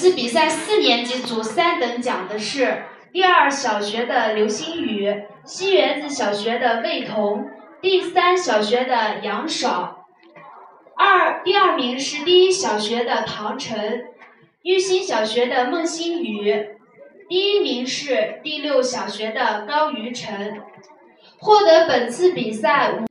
次比赛四年级组三等奖的是第二小学的刘星宇，西园子小学的魏彤，第三小学的杨爽，二，第二名是第一小学的唐晨，玉新小学的孟新宇，第一名是第六小学的高于晨，获得本次比赛。